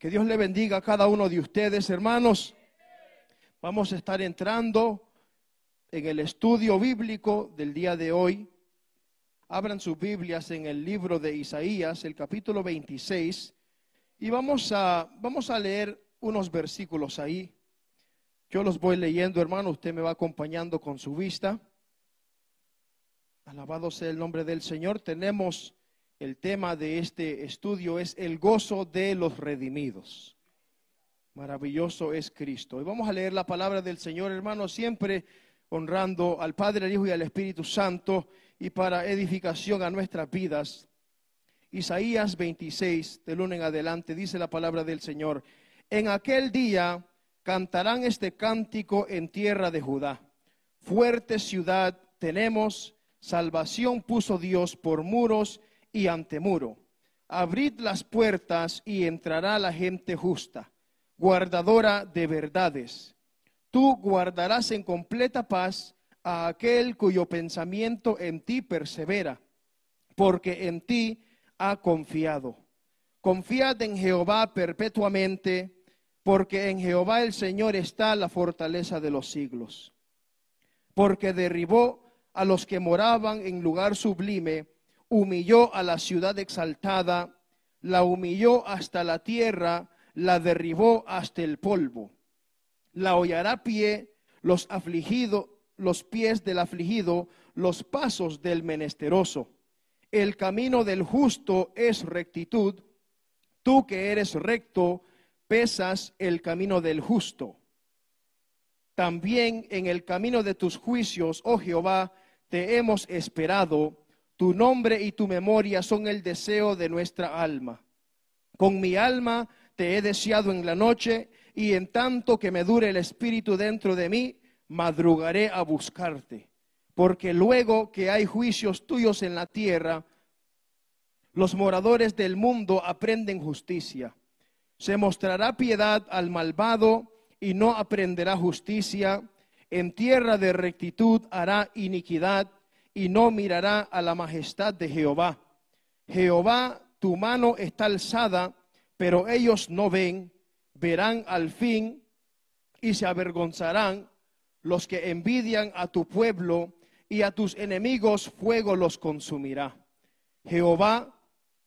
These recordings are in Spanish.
Que Dios le bendiga a cada uno de ustedes, hermanos. Vamos a estar entrando en el estudio bíblico del día de hoy. Abran sus Biblias en el libro de Isaías, el capítulo 26, y vamos a, vamos a leer unos versículos ahí. Yo los voy leyendo, hermano, usted me va acompañando con su vista. Alabado sea el nombre del Señor. Tenemos el tema de este estudio es el gozo de los redimidos. Maravilloso es Cristo. Y vamos a leer la palabra del Señor, hermano, siempre honrando al Padre, al Hijo y al Espíritu Santo y para edificación a nuestras vidas. Isaías 26, de lunes en adelante, dice la palabra del Señor. En aquel día cantarán este cántico en tierra de Judá. Fuerte ciudad tenemos Salvación puso Dios por muros y antemuro. Abrid las puertas y entrará la gente justa, guardadora de verdades. Tú guardarás en completa paz a aquel cuyo pensamiento en ti persevera, porque en ti ha confiado. Confiad en Jehová perpetuamente, porque en Jehová el Señor está la fortaleza de los siglos. Porque derribó a los que moraban en lugar sublime, humilló a la ciudad exaltada, la humilló hasta la tierra, la derribó hasta el polvo. La hollará pie los afligidos, los pies del afligido, los pasos del menesteroso. El camino del justo es rectitud. Tú que eres recto, pesas el camino del justo. También en el camino de tus juicios, oh Jehová, te hemos esperado. Tu nombre y tu memoria son el deseo de nuestra alma. Con mi alma te he deseado en la noche y en tanto que me dure el espíritu dentro de mí, madrugaré a buscarte. Porque luego que hay juicios tuyos en la tierra, los moradores del mundo aprenden justicia. Se mostrará piedad al malvado y no aprenderá justicia en tierra de rectitud hará iniquidad y no mirará a la majestad de Jehová. Jehová, tu mano está alzada, pero ellos no ven, verán al fin y se avergonzarán los que envidian a tu pueblo y a tus enemigos fuego los consumirá. Jehová,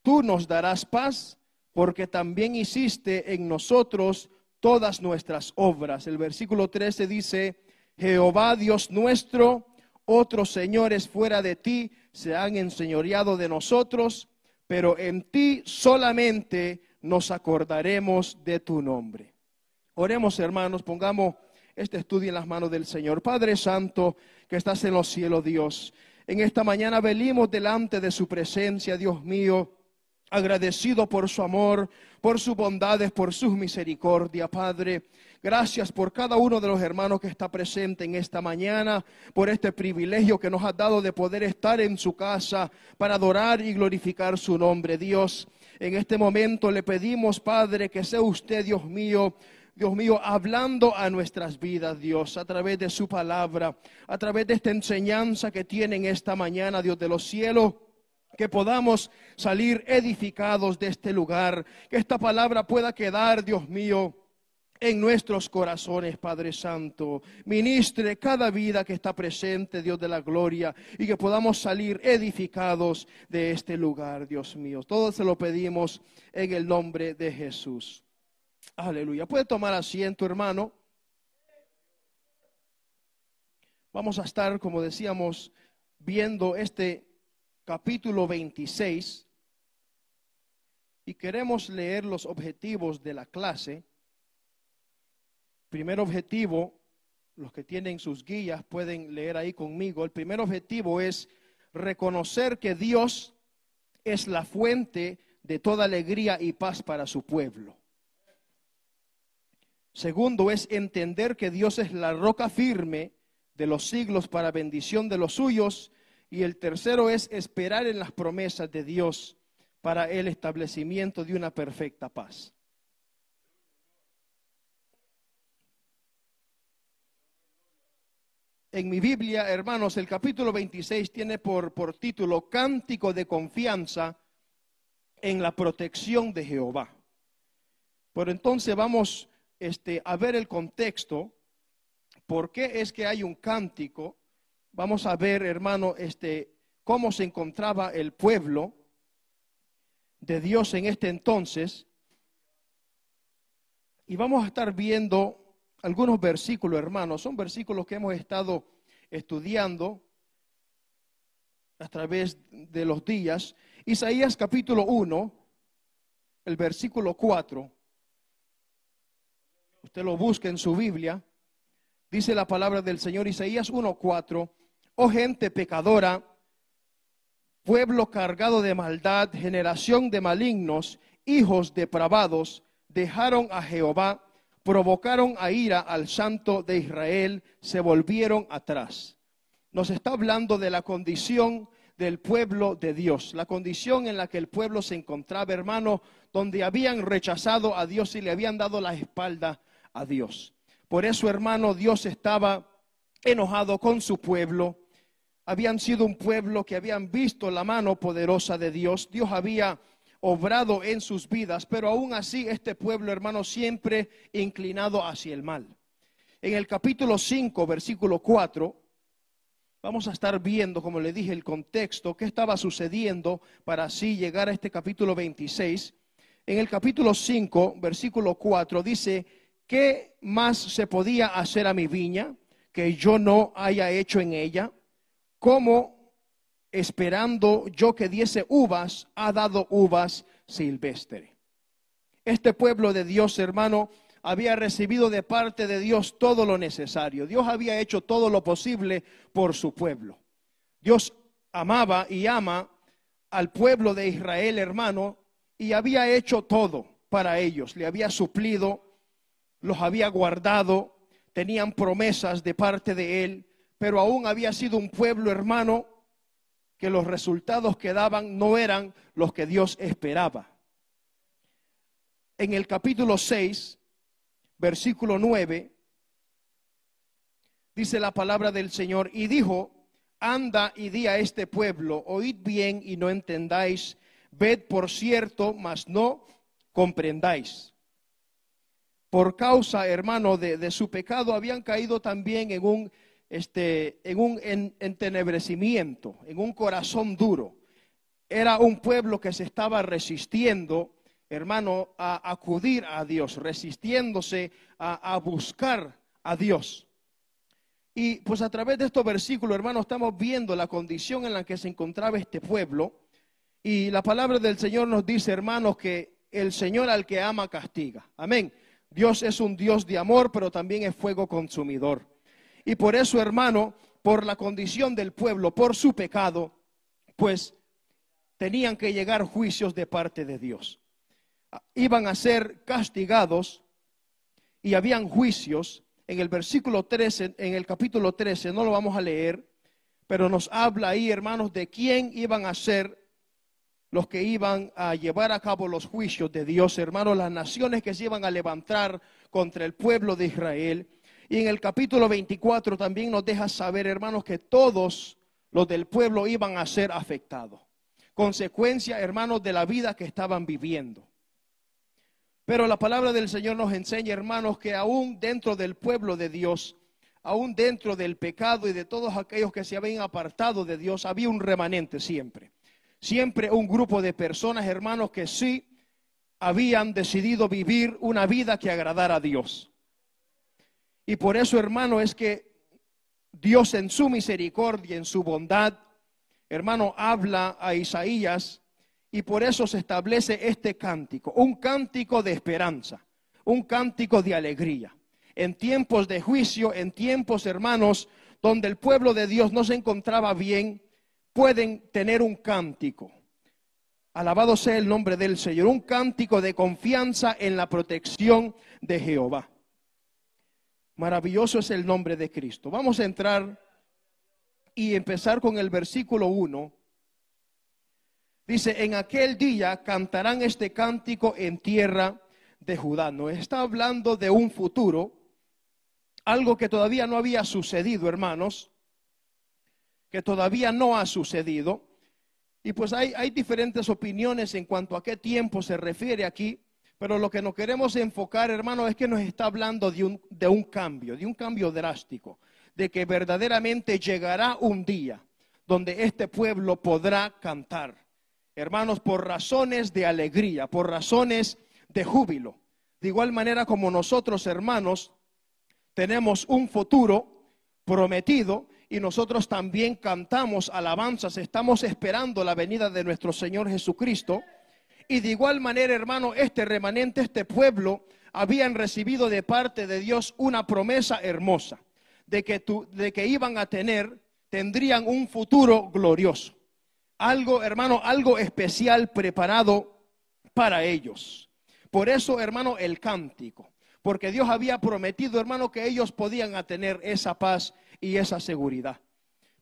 tú nos darás paz porque también hiciste en nosotros todas nuestras obras. El versículo 13 dice, Jehová Dios nuestro, otros señores fuera de ti se han enseñoreado de nosotros, pero en ti solamente nos acordaremos de tu nombre. Oremos hermanos, pongamos este estudio en las manos del Señor. Padre Santo, que estás en los cielos, Dios. En esta mañana venimos delante de su presencia, Dios mío, agradecido por su amor, por sus bondades, por sus misericordia, Padre. Gracias por cada uno de los hermanos que está presente en esta mañana, por este privilegio que nos ha dado de poder estar en su casa para adorar y glorificar su nombre. Dios, en este momento le pedimos, Padre, que sea usted, Dios mío, Dios mío, hablando a nuestras vidas, Dios, a través de su palabra, a través de esta enseñanza que tienen esta mañana, Dios de los cielos que podamos salir edificados de este lugar, que esta palabra pueda quedar, Dios mío, en nuestros corazones, Padre Santo. Ministre cada vida que está presente, Dios de la gloria, y que podamos salir edificados de este lugar, Dios mío. Todo se lo pedimos en el nombre de Jesús. Aleluya. Puede tomar asiento, hermano. Vamos a estar, como decíamos, viendo este capítulo 26 y queremos leer los objetivos de la clase. Primer objetivo, los que tienen sus guías pueden leer ahí conmigo. El primer objetivo es reconocer que Dios es la fuente de toda alegría y paz para su pueblo. Segundo es entender que Dios es la roca firme de los siglos para bendición de los suyos. Y el tercero es esperar en las promesas de Dios para el establecimiento de una perfecta paz. En mi Biblia, hermanos, el capítulo 26 tiene por, por título Cántico de confianza en la protección de Jehová. Pero entonces vamos este, a ver el contexto, por qué es que hay un cántico. Vamos a ver, hermano, este, cómo se encontraba el pueblo de Dios en este entonces. Y vamos a estar viendo algunos versículos, hermanos. Son versículos que hemos estado estudiando a través de los días. Isaías capítulo 1, el versículo 4. Usted lo busca en su Biblia. Dice la palabra del Señor Isaías 1:4. Oh gente pecadora, pueblo cargado de maldad, generación de malignos, hijos depravados, dejaron a Jehová, provocaron a ira al santo de Israel, se volvieron atrás. Nos está hablando de la condición del pueblo de Dios, la condición en la que el pueblo se encontraba, hermano, donde habían rechazado a Dios y le habían dado la espalda a Dios. Por eso, hermano, Dios estaba enojado con su pueblo. Habían sido un pueblo que habían visto la mano poderosa de Dios. Dios había obrado en sus vidas, pero aún así este pueblo, hermano, siempre inclinado hacia el mal. En el capítulo 5, versículo 4, vamos a estar viendo, como le dije, el contexto, qué estaba sucediendo para así llegar a este capítulo 26. En el capítulo 5, versículo 4, dice, ¿qué más se podía hacer a mi viña que yo no haya hecho en ella? ¿Cómo esperando yo que diese uvas, ha dado uvas silvestres? Este pueblo de Dios, hermano, había recibido de parte de Dios todo lo necesario. Dios había hecho todo lo posible por su pueblo. Dios amaba y ama al pueblo de Israel, hermano, y había hecho todo para ellos. Le había suplido, los había guardado, tenían promesas de parte de Él, pero aún había sido un pueblo hermano que los resultados que daban no eran los que Dios esperaba. En el capítulo 6, versículo 9, dice la palabra del Señor, y dijo, anda y di a este pueblo, oíd bien y no entendáis, ved por cierto, mas no comprendáis por causa, hermano, de, su pecado, habían caído también en un, este, en un entenebrecimiento, en un corazón duro. Era un pueblo que se estaba resistiendo, hermano, a acudir a Dios, resistiéndose a, buscar a Dios. Y pues a través de estos versículos, hermano, estamos viendo la condición en la que se encontraba este pueblo. Y la palabra del Señor nos dice, hermanos, que el Señor al que ama castiga. Amén. Dios es un Dios de amor, pero también es fuego consumidor. Y por eso, hermano, por la condición del pueblo, por su pecado, pues tenían que llegar juicios de parte de Dios. Iban a ser castigados y habían juicios. En el versículo 13, en el capítulo 13, no lo vamos a leer, pero nos habla ahí, hermanos, de quién iban a ser los que iban a llevar a cabo los juicios de Dios, hermanos, las naciones que se iban a levantar contra el pueblo de Israel. Y en el capítulo 24 también nos deja saber, hermanos, que todos los del pueblo iban a ser afectados. Consecuencia, hermanos, de la vida que estaban viviendo. Pero la palabra del Señor nos enseña, hermanos, que aún dentro del pueblo de Dios, aún dentro del pecado y de todos aquellos que se habían apartado de Dios, había un remanente siempre siempre un grupo de personas, hermanos, que sí habían decidido vivir una vida que agradara a Dios. Y por eso, hermano, es que Dios en su misericordia, en su bondad, hermano, habla a Isaías y por eso se establece este cántico, un cántico de esperanza, un cántico de alegría. En tiempos de juicio, en tiempos, hermanos, donde el pueblo de Dios no se encontraba bien, pueden tener un cántico. Alabado sea el nombre del Señor, un cántico de confianza en la protección de Jehová. Maravilloso es el nombre de Cristo. Vamos a entrar y empezar con el versículo 1. Dice, en aquel día cantarán este cántico en tierra de Judá. No está hablando de un futuro, algo que todavía no había sucedido, hermanos que todavía no ha sucedido. Y pues hay diferentes opiniones en cuanto a qué tiempo se refiere aquí. Pero lo que nos queremos enfocar, hermano, es que nos está hablando de un, de un cambio, de un cambio drástico, de que verdaderamente llegará un día donde este pueblo podrá cantar. Hermanos, por razones de alegría, por razones de júbilo. De igual manera como nosotros, hermanos, tenemos un futuro prometido y nosotros también cantamos alabanzas, estamos esperando la venida de nuestro Señor Jesucristo. Y de igual manera, hermano, este remanente, este pueblo, habían recibido de parte de Dios una promesa hermosa, de que, de que iban a tener, tendrían un futuro glorioso. Algo, hermano, algo especial preparado para ellos. Por eso, hermano, el cántico. Porque Dios había prometido, hermano, que ellos podían tener esa paz y esa seguridad.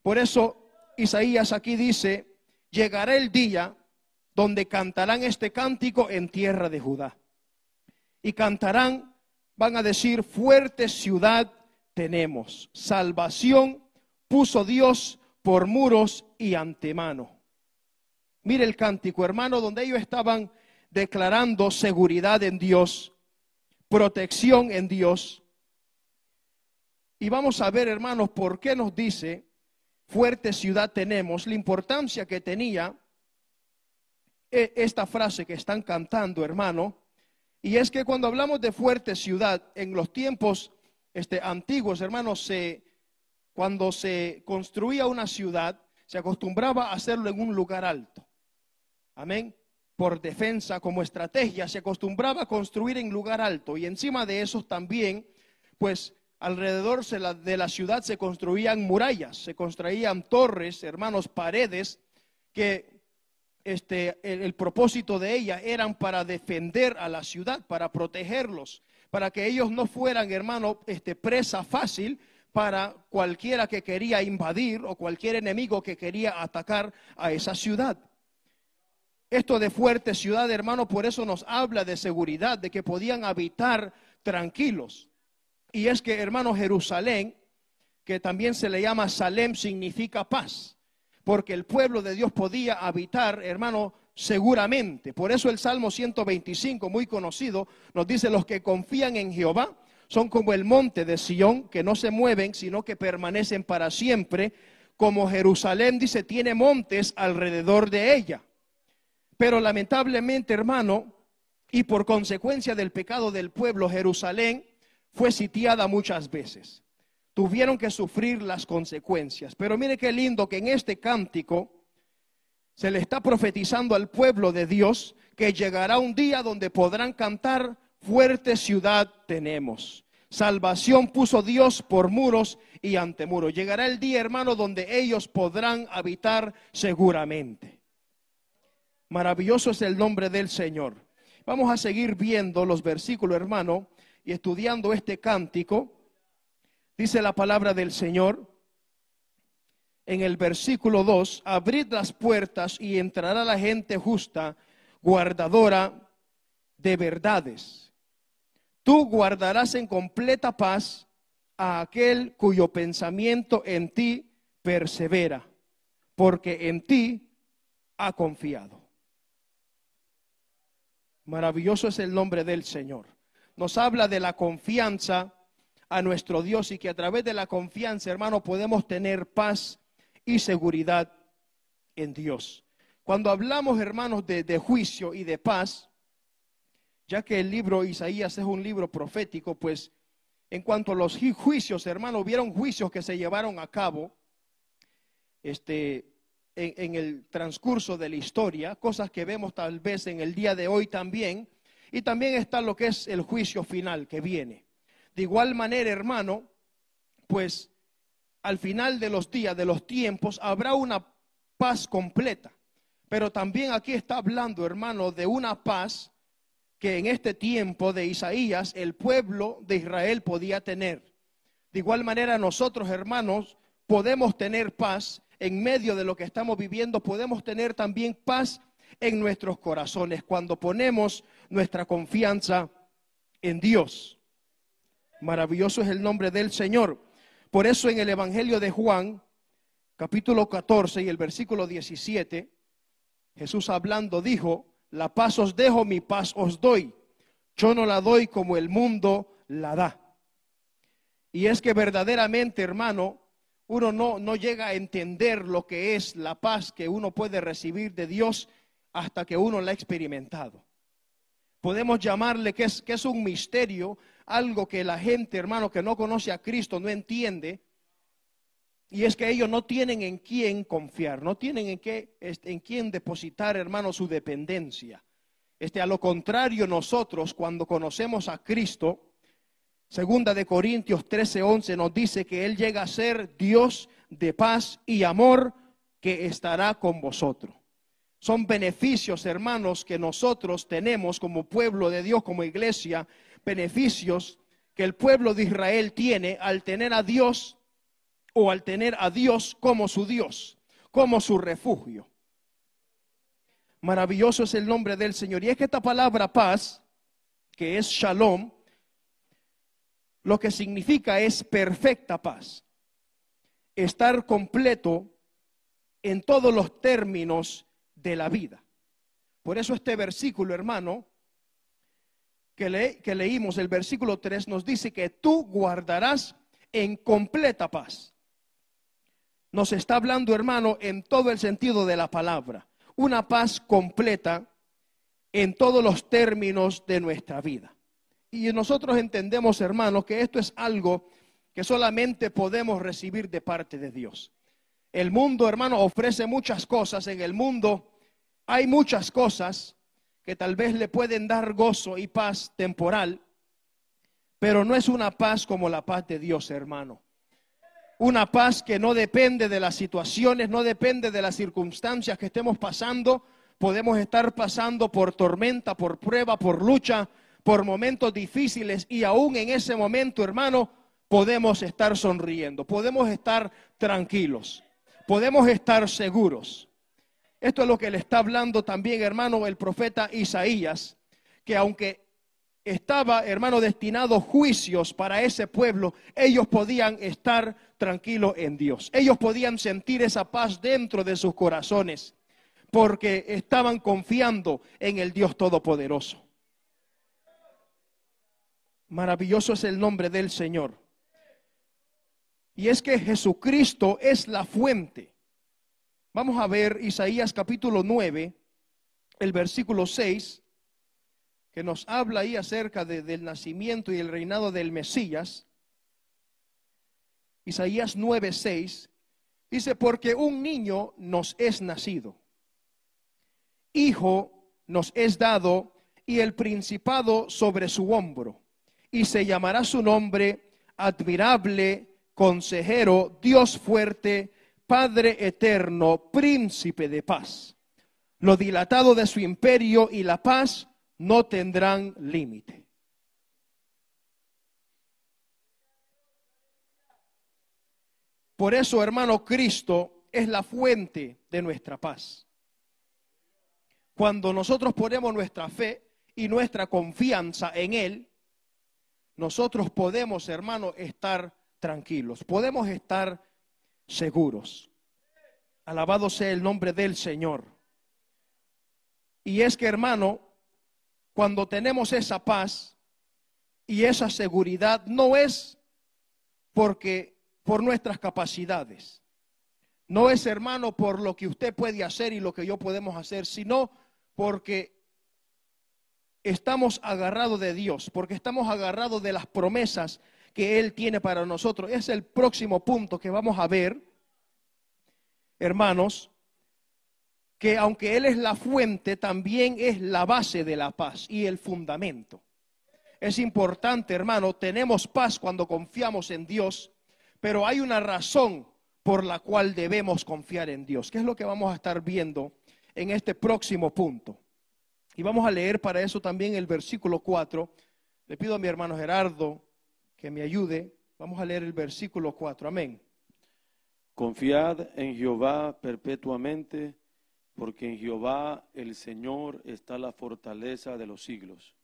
Por eso, Isaías aquí dice, llegará el día donde cantarán este cántico en tierra de Judá. Y cantarán, van a decir, fuerte ciudad tenemos. Salvación puso Dios por muros y antemano. Mire el cántico, hermano, donde ellos estaban declarando seguridad en Dios, protección en Dios. Y vamos a ver, hermanos, por qué nos dice, fuerte ciudad tenemos, la importancia que tenía esta frase que están cantando, hermano. Y es que cuando hablamos de fuerte ciudad, en los tiempos este, antiguos, hermanos, se, cuando se construía una ciudad, se acostumbraba a hacerlo en un lugar alto. Amén por defensa, como estrategia, se acostumbraba a construir en lugar alto y encima de eso también, pues alrededor de la ciudad se construían murallas, se construían torres, hermanos, paredes, que este, el, propósito de ellas eran para defender a la ciudad, para protegerlos, para que ellos no fueran, hermano, este, presa fácil para cualquiera que quería invadir o cualquier enemigo que quería atacar a esa ciudad. Esto de fuerte ciudad, hermano, por eso nos habla de seguridad, de que podían habitar tranquilos. Y es que, hermano, Jerusalén, que también se le llama Salem, significa paz, porque el pueblo de Dios podía habitar, hermano, seguramente. Por eso el Salmo 125, muy conocido, nos dice, los que confían en Jehová son como el monte de Sión, que no se mueven, sino que permanecen para siempre, como Jerusalén, dice, tiene montes alrededor de ella. Pero lamentablemente, hermano, y por consecuencia del pecado del pueblo, Jerusalén fue sitiada muchas veces. Tuvieron que sufrir las consecuencias. Pero mire qué lindo que en este cántico se le está profetizando al pueblo de Dios que llegará un día donde podrán cantar, fuerte ciudad tenemos. Salvación puso Dios por muros y ante muros. Llegará el día, hermano, donde ellos podrán habitar seguramente. Maravilloso es el nombre del Señor. Vamos a seguir viendo los versículos, hermano, y estudiando este cántico. Dice la palabra del Señor en el versículo 2, abrid las puertas y entrará la gente justa, guardadora de verdades. Tú guardarás en completa paz a aquel cuyo pensamiento en ti persevera, porque en ti ha confiado. Maravilloso es el nombre del Señor. Nos habla de la confianza a nuestro Dios y que a través de la confianza, hermano, podemos tener paz y seguridad en Dios. Cuando hablamos, hermanos, de, juicio y de paz, ya que el libro Isaías es un libro profético, pues en cuanto a los juicios, hermano, hubieron juicios que se llevaron a cabo, este, en, el transcurso de la historia, cosas que vemos tal vez en el día de hoy también, y también está lo que es el juicio final que viene. De igual manera, hermano, pues al final de los días, de los tiempos, habrá una paz completa. Pero también aquí está hablando, hermano, de una paz que en este tiempo de Isaías el pueblo de Israel podía tener. De igual manera nosotros, hermanos, podemos tener paz en medio de lo que estamos viviendo, podemos tener también paz en nuestros corazones cuando ponemos nuestra confianza en Dios. Maravilloso es el nombre del Señor. Por eso en el Evangelio de Juan, capítulo 14 y el versículo 17, Jesús hablando dijo, la paz os dejo, mi paz os doy. Yo no la doy como el mundo la da. Y es que verdaderamente, hermano, uno no, no llega a entender lo que es la paz que uno puede recibir de Dios hasta que uno la ha experimentado. Podemos llamarle que es, que es un misterio, algo que la gente, hermano, que no conoce a Cristo no entiende. Y es que ellos no tienen en quién confiar, no tienen en, qué, en quién depositar, hermano, su dependencia. Este, a lo contrario, nosotros cuando conocemos a Cristo, segunda de Corintios 13:11 nos dice que Él llega a ser Dios de paz y amor que estará con vosotros. Son beneficios, hermanos, que nosotros tenemos como pueblo de Dios, como iglesia, beneficios que el pueblo de Israel tiene al tener a Dios o al tener a Dios como su Dios, como su refugio. Maravilloso es el nombre del Señor. Y es que esta palabra paz, que es shalom, lo que significa es perfecta paz. Estar completo en todos los términos de la vida. Por eso este versículo, hermano, que, que leímos, el versículo 3, nos dice que tú guardarás en completa paz. Nos está hablando, hermano, en todo el sentido de la palabra. Una paz completa en todos los términos de nuestra vida. Y nosotros entendemos, hermano, que esto es algo que solamente podemos recibir de parte de Dios. El mundo, hermano, ofrece muchas cosas. En el mundo hay muchas cosas que tal vez le pueden dar gozo y paz temporal, pero no es una paz como la paz de Dios, hermano. Una paz que no depende de las situaciones, no depende de las circunstancias que estemos pasando. Podemos estar pasando por tormenta, por prueba, por lucha, por momentos difíciles y aún en ese momento, hermano, podemos estar sonriendo, podemos estar tranquilos, podemos estar seguros. Esto es lo que le está hablando también, hermano, el profeta Isaías, que aunque estaba, hermano, destinado juicios para ese pueblo, ellos podían estar tranquilos en Dios. Ellos podían sentir esa paz dentro de sus corazones, porque estaban confiando en el Dios Todopoderoso. Maravilloso es el nombre del Señor. Y es que Jesucristo es la fuente Vamos a ver Isaías capítulo 9, el versículo 6, que nos habla ahí acerca del nacimiento y el reinado del Mesías. Isaías 9, 6, dice, porque un niño nos es nacido, hijo nos es dado y el principado sobre su hombro, y se llamará su nombre admirable, consejero, Dios fuerte, Padre eterno, príncipe de paz. Lo dilatado de su imperio y la paz no tendrán límite. Por eso, hermano, Cristo es la fuente de nuestra paz. Cuando nosotros ponemos nuestra fe y nuestra confianza en Él, nosotros podemos, hermano, estar tranquilos, podemos estar seguros. Alabado sea el nombre del Señor. Y es que, hermano, cuando tenemos esa paz y esa seguridad, no es porque por nuestras capacidades. No es, hermano, por lo que usted puede hacer y lo que yo podemos hacer, sino porque estamos agarrados de Dios, porque estamos agarrados de las promesas que Él tiene para nosotros. Es el próximo punto que vamos a ver, hermanos, que aunque Él es la fuente, también es la base de la paz y el fundamento. Es importante, hermano, tenemos paz cuando confiamos en Dios, pero hay una razón por la cual debemos confiar en Dios. ¿Qué es lo que vamos a estar viendo en este próximo punto? Y vamos a leer para eso también el versículo 4. Le pido a mi hermano Gerardo que me ayude. Vamos a leer el versículo 4. Amén. Confiad en Jehová perpetuamente, porque en Jehová el Señor está la fortaleza de los siglos.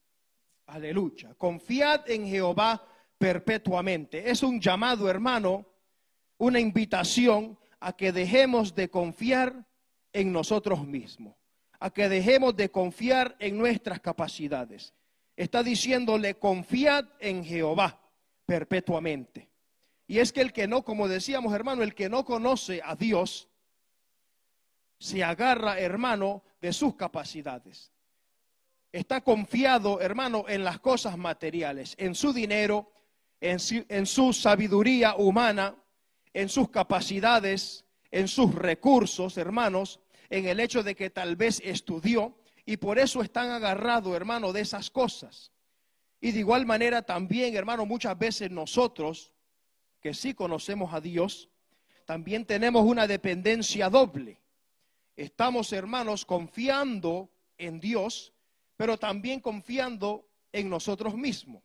Aleluya. Confiad en Jehová perpetuamente. Es un llamado, hermano, una invitación a que dejemos de confiar en nosotros mismos, a que dejemos de confiar en nuestras capacidades. está diciéndole, confiad en Jehová perpetuamente. Y es que el que no, como decíamos hermano, el que no conoce a Dios, se agarra, hermano, de sus capacidades. Está confiado, hermano, en las cosas materiales, en su dinero, en su, en su sabiduría humana, en sus capacidades, en sus recursos, hermanos, en el hecho de que tal vez estudió y por eso están agarrados, hermano, de esas cosas. Y de igual manera también, hermano, muchas veces nosotros, que sí conocemos a Dios, también tenemos una dependencia doble. Estamos, hermanos, confiando en Dios, pero también confiando en nosotros mismos.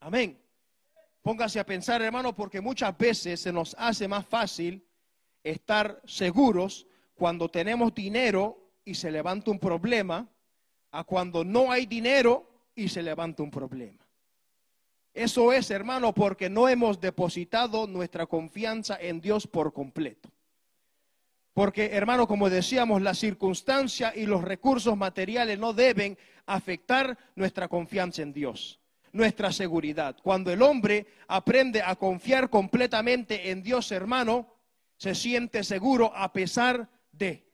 Amén. Póngase a pensar, hermano, porque muchas veces se nos hace más fácil estar seguros cuando tenemos dinero y se levanta un problema, a cuando no hay dinero y se levanta un problema. Eso es, hermano, porque no hemos depositado nuestra confianza en Dios por completo. Porque, hermano, como decíamos, la circunstancia y los recursos materiales no deben afectar nuestra confianza en Dios, nuestra seguridad. Cuando el hombre aprende a confiar completamente en Dios, hermano, se siente seguro a pesar de.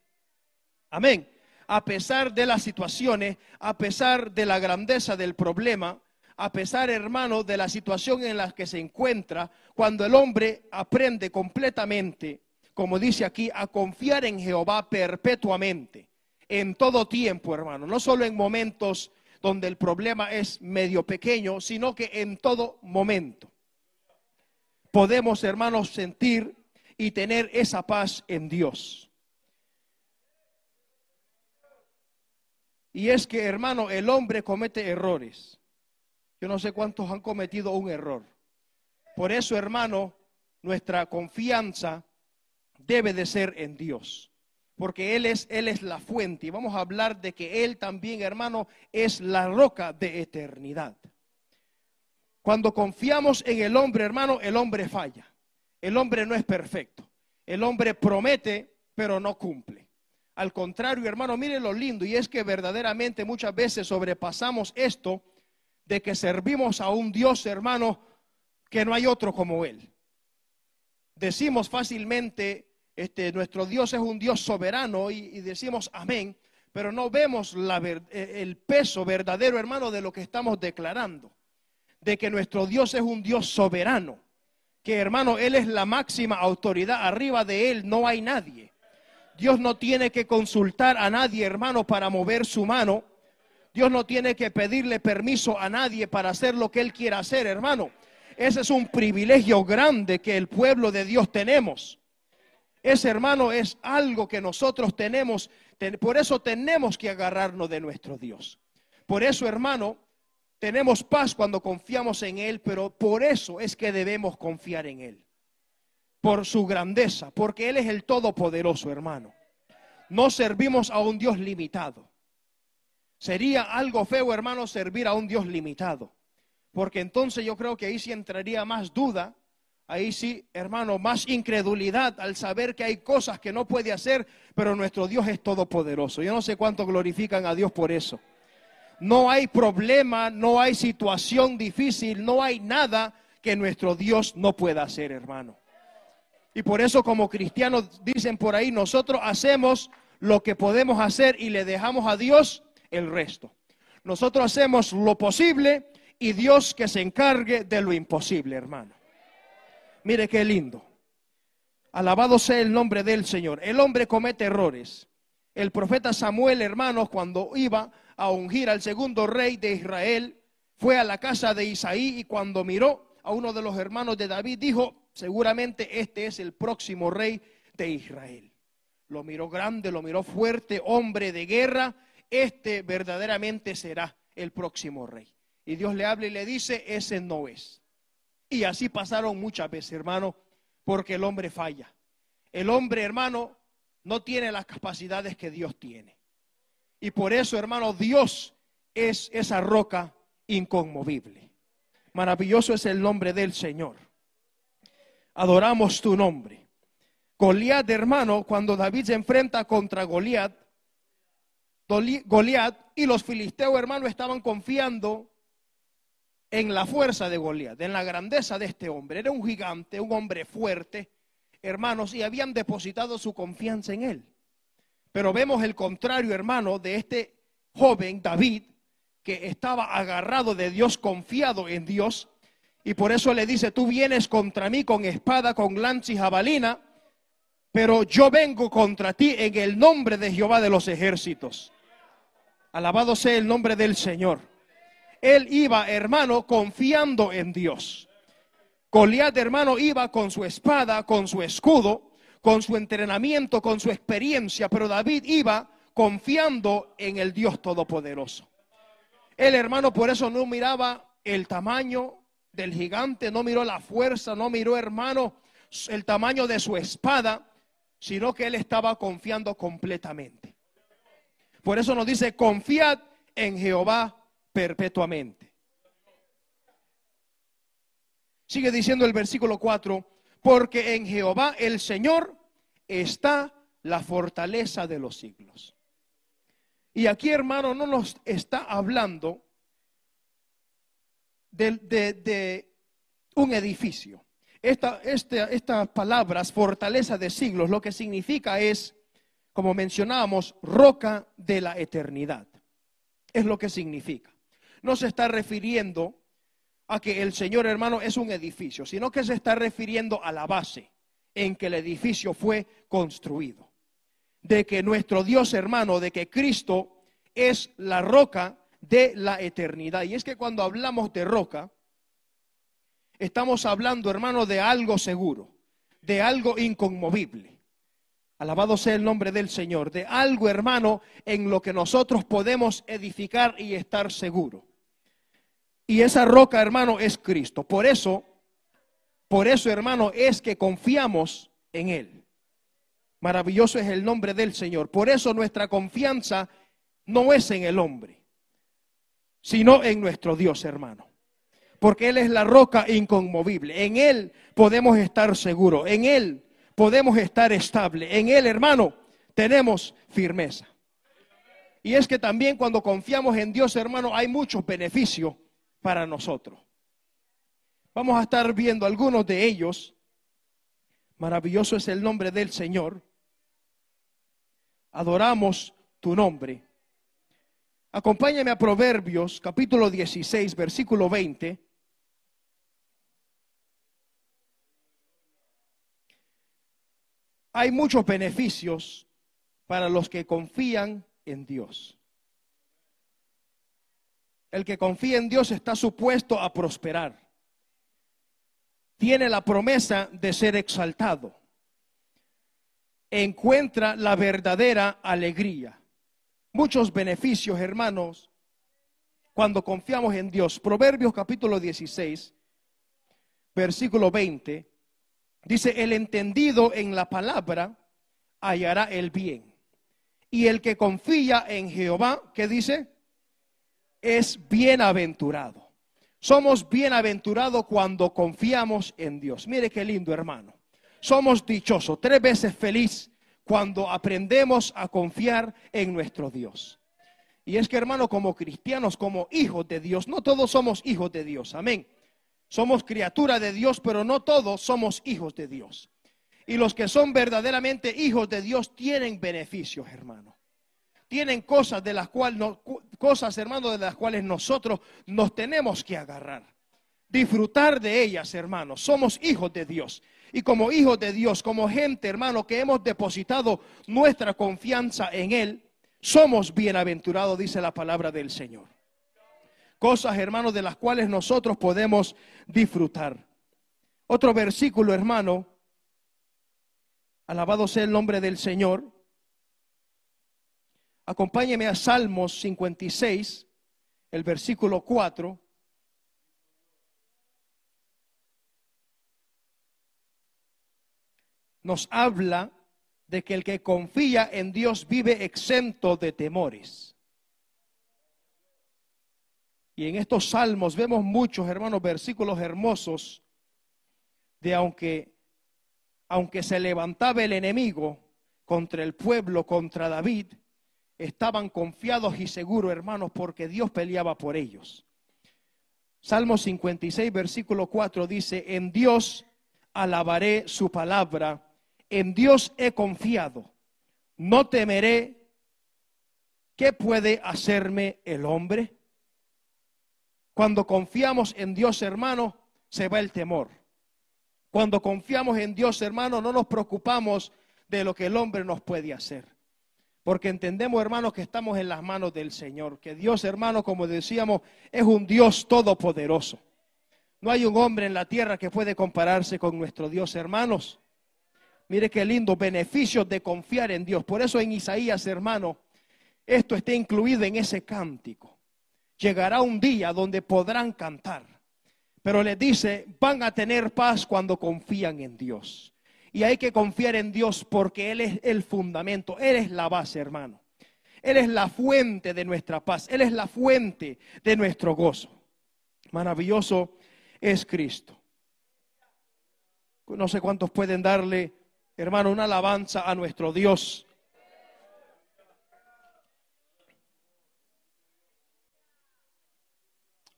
Amén. A pesar de las situaciones, a pesar de la grandeza del problema, a pesar, hermano, de la situación en la que se encuentra, cuando el hombre aprende completamente, como dice aquí, a confiar en Jehová perpetuamente, en todo tiempo, hermano, no solo en momentos donde el problema es medio pequeño, sino que en todo momento. Podemos, hermanos, sentir y tener esa paz en Dios. Y es que, hermano, el hombre comete errores. Yo no sé cuántos han cometido un error. Por eso, hermano, nuestra confianza debe de ser en Dios. Porque Él es, Él es la fuente. Y vamos a hablar de que Él también, hermano, es la roca de eternidad. Cuando confiamos en el hombre, hermano, el hombre falla. El hombre no es perfecto. El hombre promete, pero no cumple. Al contrario, hermano, mire lo lindo, y es que verdaderamente muchas veces sobrepasamos esto de que servimos a un Dios, hermano, que no hay otro como Él. Decimos fácilmente, este, nuestro Dios es un Dios soberano y, decimos amén, pero no vemos eh, el peso verdadero, hermano, de lo que estamos declarando. De que nuestro Dios es un Dios soberano. Que, hermano, Él es la máxima autoridad. Arriba de Él no hay nadie. Dios no tiene que consultar a nadie, hermano, para mover su mano. Dios no tiene que pedirle permiso a nadie para hacer lo que Él quiera hacer, hermano. Ese es un privilegio grande que el pueblo de Dios tenemos. Ese hermano es algo que nosotros tenemos. Por eso tenemos que agarrarnos de nuestro Dios. Por eso, hermano, tenemos paz cuando confiamos en Él, pero por eso es que debemos confiar en Él por su grandeza, porque Él es el Todopoderoso, hermano. No servimos a un Dios limitado. Sería algo feo, hermano, servir a un Dios limitado. Porque entonces yo creo que ahí sí entraría más duda, ahí sí, hermano, más incredulidad al saber que hay cosas que no puede hacer, pero nuestro Dios es todopoderoso. Yo no sé cuánto glorifican a Dios por eso. No hay problema, no hay situación difícil, no hay nada que nuestro Dios no pueda hacer, hermano. Y por eso como cristianos dicen por ahí, nosotros hacemos lo que podemos hacer y le dejamos a Dios el resto. Nosotros hacemos lo posible y Dios que se encargue de lo imposible, hermano. Mire qué lindo. Alabado sea el nombre del Señor. El hombre comete errores. El profeta Samuel, hermanos, cuando iba a ungir al segundo rey de Israel, fue a la casa de Isaí y cuando miró a uno de los hermanos de David, dijo, seguramente este es el próximo rey de Israel. Lo miró grande, lo miró fuerte, hombre de guerra, este verdaderamente será el próximo rey. Y Dios le habla y le dice, ese no es. Y así pasaron muchas veces, hermano, porque el hombre falla. El hombre, hermano, no tiene las capacidades que Dios tiene. Y por eso, hermano, Dios es esa roca inconmovible. Maravilloso es el nombre del Señor adoramos tu nombre. Goliat, hermano, cuando David se enfrenta contra Goliat, Goliat y los filisteos, hermano, estaban confiando en la fuerza de Goliat, en la grandeza de este hombre. Era un gigante, un hombre fuerte, hermanos, y habían depositado su confianza en él. Pero vemos el contrario, hermano, de este joven David, que estaba agarrado de Dios, confiado en Dios, y por eso le dice, tú vienes contra mí con espada, con lanza y jabalina, pero yo vengo contra ti en el nombre de Jehová de los ejércitos. Alabado sea el nombre del Señor. Él iba, hermano, confiando en Dios. Goliat, hermano, iba con su espada, con su escudo, con su entrenamiento, con su experiencia, pero David iba confiando en el Dios Todopoderoso. El hermano por eso no miraba el tamaño del gigante, no miró la fuerza, no miró, hermano, el tamaño de su espada, sino que él estaba confiando completamente. Por eso nos dice, confiad en Jehová perpetuamente. Sigue diciendo el versículo 4, porque en Jehová el Señor está la fortaleza de los siglos. Y aquí, hermano, no nos está hablando de, de- de un edificio. Esta- este- estas palabras, fortaleza de siglos, lo que significa es, como mencionábamos, roca de la eternidad. Es lo que significa. No se está refiriendo a que el Señor hermano es un edificio, sino que se está refiriendo a la base en que el edificio fue construido. De que nuestro Dios hermano, de que Cristo es la roca de la eternidad. Y es que cuando hablamos de roca, estamos hablando hermano de algo seguro, de algo inconmovible. Alabado sea el nombre del Señor, de algo hermano en lo que nosotros podemos edificar y estar seguros. Y esa roca, hermano, es Cristo. Por eso, por eso, hermano, es que confiamos en Él. Maravilloso es el nombre del Señor. Por eso nuestra confianza no es en el hombre, sino en nuestro Dios, hermano. Porque Él es la roca inconmovible. En Él podemos estar seguros. En Él podemos estar estable. En Él, hermano, tenemos firmeza. Y es que también cuando confiamos en Dios, hermano, hay muchos beneficios para nosotros. Vamos a estar viendo algunos de ellos. Maravilloso es el nombre del Señor. Adoramos tu nombre. Acompáñame a Proverbios capítulo 16, versículo 20. Hay muchos beneficios para los que confían en Dios. El que confía en Dios está supuesto a prosperar. Tiene la promesa de ser exaltado. Encuentra la verdadera alegría. Muchos beneficios, hermanos, cuando confiamos en Dios. Proverbios capítulo 16, versículo 20, dice, el entendido en la palabra hallará el bien. Y el que confía en Jehová, ¿qué dice? es bienaventurado. Somos bienaventurados cuando confiamos en Dios. Mire qué lindo, hermano. Somos dichosos, tres veces feliz cuando aprendemos a confiar en nuestro Dios. Y es que, hermano, como cristianos, como hijos de Dios, no todos somos hijos de Dios. Amén. Somos criatura de Dios, pero no todos somos hijos de Dios. Y los que son verdaderamente hijos de Dios tienen beneficios, hermano tienen cosas de las cuales, cosas, hermano, de las cuales nosotros nos tenemos que agarrar. Disfrutar de ellas, hermanos. Somos hijos de Dios. Y como hijos de Dios, como gente, hermano, que hemos depositado nuestra confianza en Él, somos bienaventurados, dice la palabra del Señor. Cosas, hermanos, de las cuales nosotros podemos disfrutar. Otro versículo, hermano. Alabado sea el nombre del Señor. Acompáñeme a Salmos 56, el versículo 4. Nos habla de que el que confía en Dios vive exento de temores. Y en estos salmos vemos muchos, hermanos, versículos hermosos de aunque, aunque se levantaba el enemigo contra el pueblo, contra David, estaban confiados y seguros, hermanos, porque Dios peleaba por ellos. Salmo 56, versículo 4 dice, en Dios alabaré su palabra, en Dios he confiado, no temeré. ¿Qué puede hacerme el hombre? Cuando confiamos en Dios, hermano, se va el temor. Cuando confiamos en Dios, hermano, no nos preocupamos de lo que el hombre nos puede hacer. Porque entendemos, hermanos, que estamos en las manos del Señor. Que Dios, hermano, como decíamos, es un Dios todopoderoso. No hay un hombre en la tierra que puede compararse con nuestro Dios, hermanos. Mire qué lindo beneficio de confiar en Dios. Por eso en Isaías, hermano, esto está incluido en ese cántico. Llegará un día donde podrán cantar. Pero les dice, van a tener paz cuando confían en Dios. Y hay que confiar en Dios porque Él es el fundamento, Él es la base, hermano. Él es la fuente de nuestra paz, Él es la fuente de nuestro gozo. Maravilloso es Cristo. No sé cuántos pueden darle hermano, una alabanza a nuestro Dios.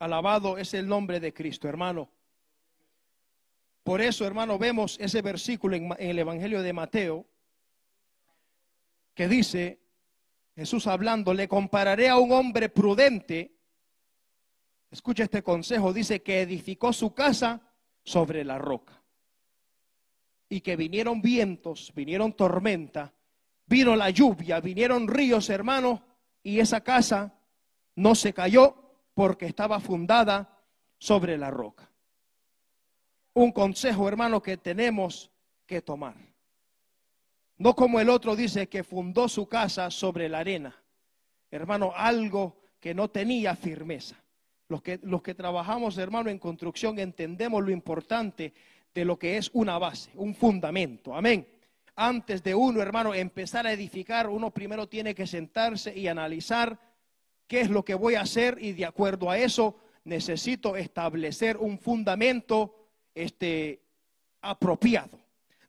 Alabado es el nombre de Cristo, hermano. Por eso, hermano, vemos ese versículo en, el Evangelio de Mateo que dice, Jesús hablando, le compararé a un hombre prudente. Escucha este consejo, dice que edificó su casa sobre la roca y que vinieron vientos, vinieron tormenta, vino la lluvia, vinieron ríos, hermanos, y esa casa no se cayó porque estaba fundada sobre la roca. Un consejo, hermano, que tenemos que tomar. No como el otro dice que fundó su casa sobre la arena. Hermano, algo que no tenía firmeza. Los que, los que trabajamos, hermano, en construcción entendemos lo importante de lo que es una base, un fundamento. Amén. Antes de uno, hermano, empezar a edificar, uno primero tiene que sentarse y analizar qué es lo que voy a hacer y de acuerdo a eso necesito establecer un fundamento este, apropiado.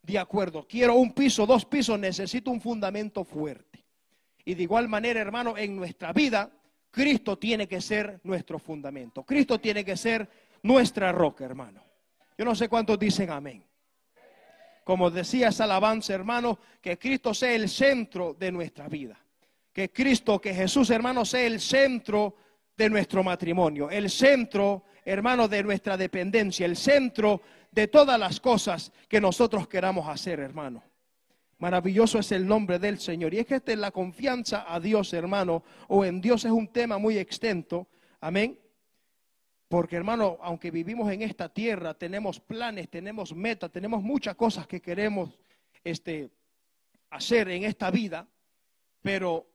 De acuerdo, quiero un piso, dos pisos, necesito un fundamento fuerte. Y de igual manera, hermano, en nuestra vida, Cristo tiene que ser nuestro fundamento. Cristo tiene que ser nuestra roca, hermano. Yo no sé cuántos dicen amén. Como decía esa alabanza, hermano, que Cristo sea el centro de nuestra vida. Que Cristo, que Jesús, hermano, sea el centro de nuestro matrimonio. El centro, hermano, de nuestra dependencia. El centro de todas las cosas que nosotros queramos hacer, hermano. Maravilloso es el nombre del Señor. Y es que esta es la confianza a Dios, hermano, o en Dios es un tema muy extenso. Amén. Porque hermano, aunque vivimos en esta tierra, tenemos planes, tenemos metas, tenemos muchas cosas que queremos este, hacer en esta vida, pero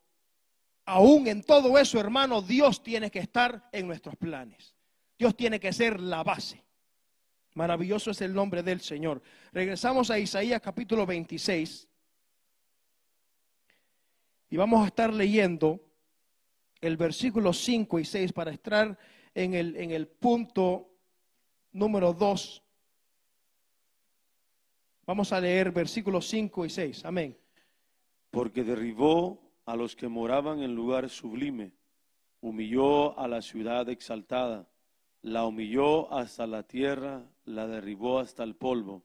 aún en todo eso, hermano, Dios tiene que estar en nuestros planes. Dios tiene que ser la base. Maravilloso es el nombre del Señor. Regresamos a Isaías capítulo 26 y vamos a estar leyendo el versículo 5 y 6 para estar en el, en el punto número 2. Vamos a leer versículos 5 y 6. Amén. Porque derribó a los que moraban en lugar sublime, humilló a la ciudad exaltada, la humilló hasta la tierra, la derribó hasta el polvo,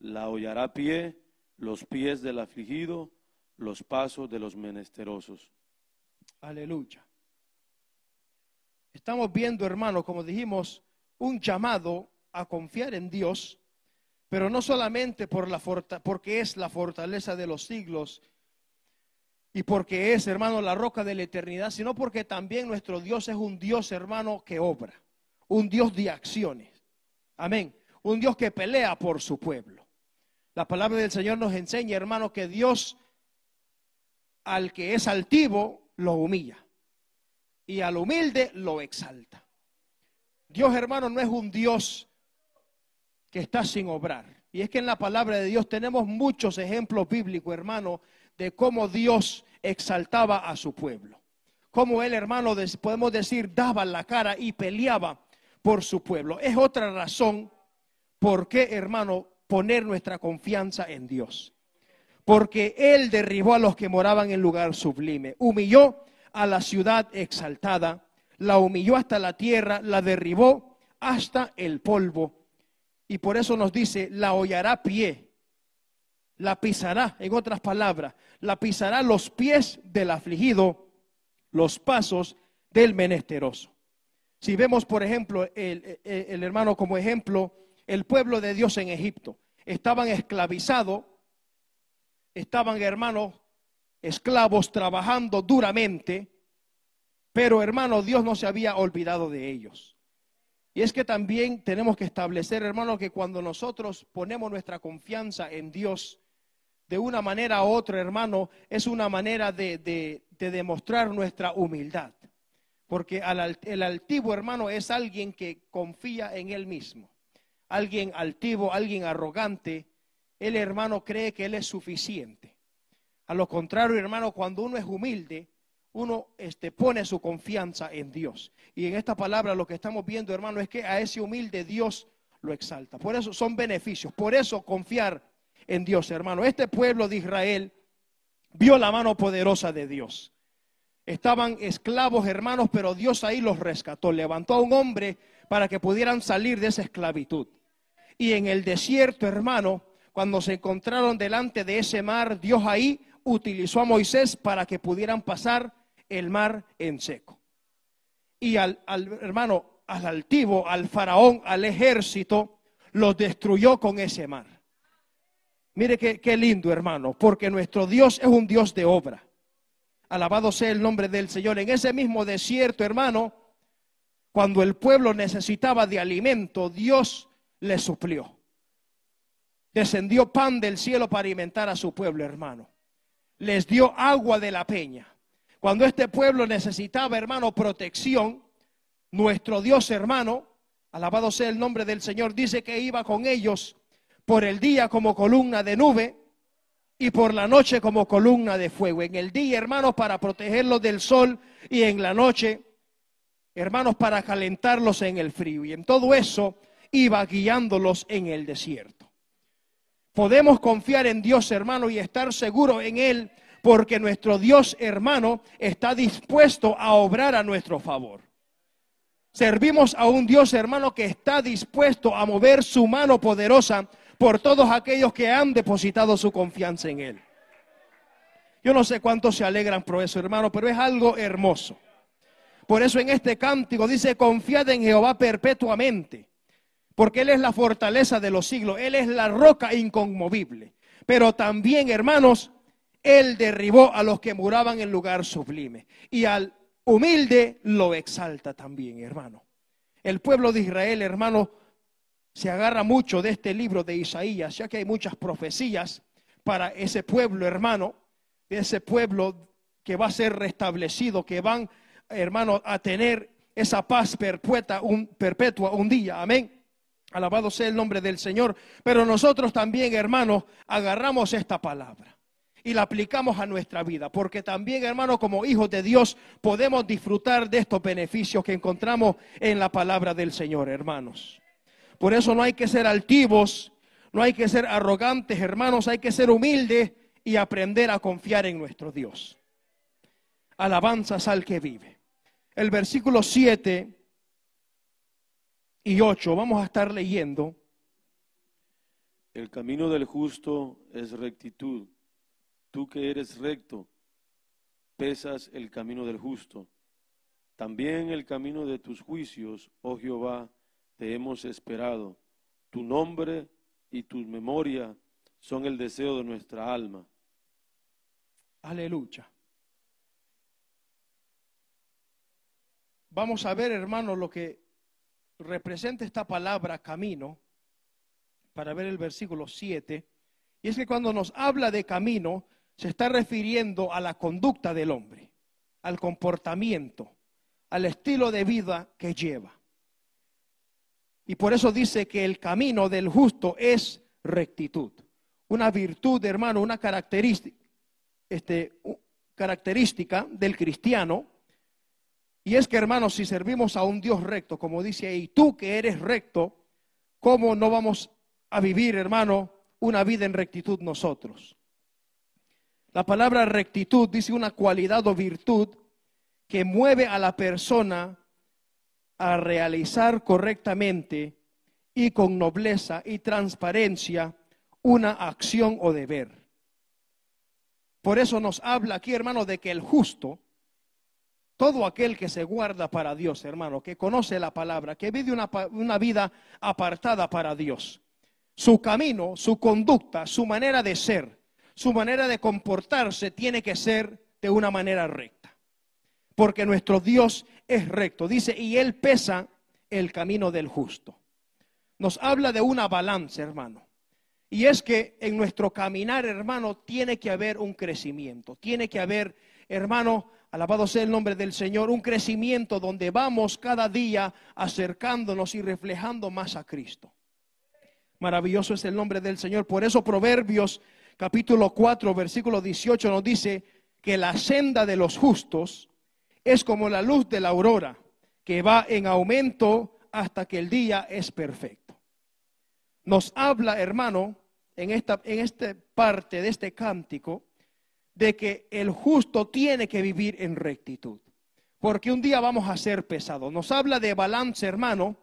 la hollará pie, los pies del afligido, los pasos de los menesterosos. Aleluya. Estamos viendo, hermano, como dijimos, un llamado a confiar en Dios, pero no solamente por la porque es la fortaleza de los siglos y porque es, hermano, la roca de la eternidad, sino porque también nuestro Dios es un Dios, hermano, que obra, un Dios de acciones. Amén. Un Dios que pelea por su pueblo. La palabra del Señor nos enseña, hermano, que Dios al que es altivo lo humilla y al humilde lo exalta. Dios, hermano, no es un Dios que está sin obrar. Y es que en la palabra de Dios tenemos muchos ejemplos bíblicos, hermano, de cómo Dios exaltaba a su pueblo. Cómo él, hermano, podemos decir, daba la cara y peleaba por su pueblo. Es otra razón por qué, hermano, poner nuestra confianza en Dios. porque él derribó a los que moraban en lugar sublime, humilló a la ciudad exaltada, la humilló hasta la tierra, la derribó hasta el polvo. Y por eso nos dice, la hollará pie, la pisará, en otras palabras, la pisará los pies del afligido, los pasos del menesteroso. Si vemos, por ejemplo, el, el hermano como ejemplo, el pueblo de Dios en Egipto, estaban esclavizados, estaban hermanos esclavos trabajando duramente, pero hermano, Dios no se había olvidado de ellos. Y es que también tenemos que establecer, hermano, que cuando nosotros ponemos nuestra confianza en Dios, de una manera u otra, hermano, es una manera de, demostrar nuestra humildad. Porque el altivo, hermano, es alguien que confía en él mismo alguien altivo, alguien arrogante, el hermano cree que él es suficiente. A lo contrario, hermano, cuando uno es humilde, uno este, pone su confianza en Dios. Y en esta palabra lo que estamos viendo, hermano, es que a ese humilde Dios lo exalta. Por eso son beneficios. Por eso confiar en Dios, hermano. Este pueblo de Israel vio la mano poderosa de Dios. Estaban esclavos, hermanos, pero Dios ahí los rescató. Levantó a un hombre para que pudieran salir de esa esclavitud. Y en el desierto, hermano, cuando se encontraron delante de ese mar, Dios ahí utilizó a Moisés para que pudieran pasar el mar en seco. Y al, hermano, al altivo, al faraón, al ejército, los destruyó con ese mar. Mire qué, qué lindo, hermano, porque nuestro Dios es un Dios de obra. Alabado sea el nombre del Señor. En ese mismo desierto, hermano, cuando el pueblo necesitaba de alimento, Dios le suplió. Descendió pan del cielo para alimentar a su pueblo, hermano. Les dio agua de la peña. Cuando este pueblo necesitaba, hermano, protección, nuestro Dios, hermano, alabado sea el nombre del Señor, dice que iba con ellos por el día como columna de nube y por la noche como columna de fuego. En el día, hermanos, para protegerlos del sol y en la noche, hermanos, para calentarlos en el frío. Y en todo eso, iba guiándolos en el desierto. Podemos confiar en Dios, hermano, y estar seguros en Él, porque nuestro Dios, hermano, está dispuesto a obrar a nuestro favor. Servimos a un Dios, hermano, que está dispuesto a mover su mano poderosa por todos aquellos que han depositado su confianza en Él. Yo no sé cuántos se alegran por eso, hermano, pero es algo hermoso. Por eso en este cántico dice, confiad en Jehová perpetuamente porque Él es la fortaleza de los siglos, Él es la roca inconmovible. Pero también, hermanos, Él derribó a los que muraban en lugar sublime. Y al humilde lo exalta también, hermano. El pueblo de Israel, hermano, se agarra mucho de este libro de Isaías, ya que hay muchas profecías para ese pueblo, hermano, de ese pueblo que va a ser restablecido, que van, hermano, a tener esa paz perpetua un, perpetua un día. Amén. Alabado sea el nombre del Señor. Pero nosotros también, hermanos, agarramos esta palabra y la aplicamos a nuestra vida, porque también, hermanos, como hijos de Dios, podemos disfrutar de estos beneficios que encontramos en la palabra del Señor, hermanos. Por eso no hay que ser altivos, no hay que ser arrogantes, hermanos, hay que ser humildes y aprender a confiar en nuestro Dios. Alabanzas al que vive. El versículo 7 y 8 vamos a estar leyendo. El camino del justo es rectitud. Tú que eres recto, pesas el camino del justo. También el camino de tus juicios, oh Jehová, te hemos esperado. Tu nombre y tu memoria son el deseo de nuestra alma. Aleluya. Vamos a ver, hermanos, lo que representa esta palabra camino, para ver el versículo 7, y es que cuando nos habla de camino, se está refiriendo a la conducta del hombre, al comportamiento, al estilo de vida que lleva. Y por eso dice que el camino del justo es rectitud. Una virtud, hermano, una característica, este, característica del cristiano y es que, hermanos, si servimos a un Dios recto, como dice ahí, tú que eres recto, ¿cómo no vamos a vivir, hermano, una vida en rectitud nosotros? La palabra rectitud dice una cualidad o virtud que mueve a la persona a realizar correctamente y con nobleza y transparencia una acción o deber. Por eso nos habla aquí, hermano, de que el justo, todo aquel que se guarda para Dios, hermano, que conoce la palabra, que vive una, una, vida apartada para Dios, su camino, su conducta, su manera de ser, su manera de comportarse tiene que ser de una manera recta. Porque nuestro Dios es recto. Dice, y Él pesa el camino del justo. Nos habla de una balanza, hermano. Y es que en nuestro caminar, hermano, tiene que haber un crecimiento. Tiene que haber, hermano, Alabado sea el nombre del Señor, un crecimiento donde vamos cada día acercándonos y reflejando más a Cristo. Maravilloso es el nombre del Señor. Por eso Proverbios capítulo 4, versículo 18 nos dice que la senda de los justos es como la luz de la aurora, que va en aumento hasta que el día es perfecto. Nos habla, hermano, en esta, en esta parte de este cántico, de que el justo tiene que vivir en rectitud. Porque un día vamos a ser pesados. Nos habla de balance, hermano,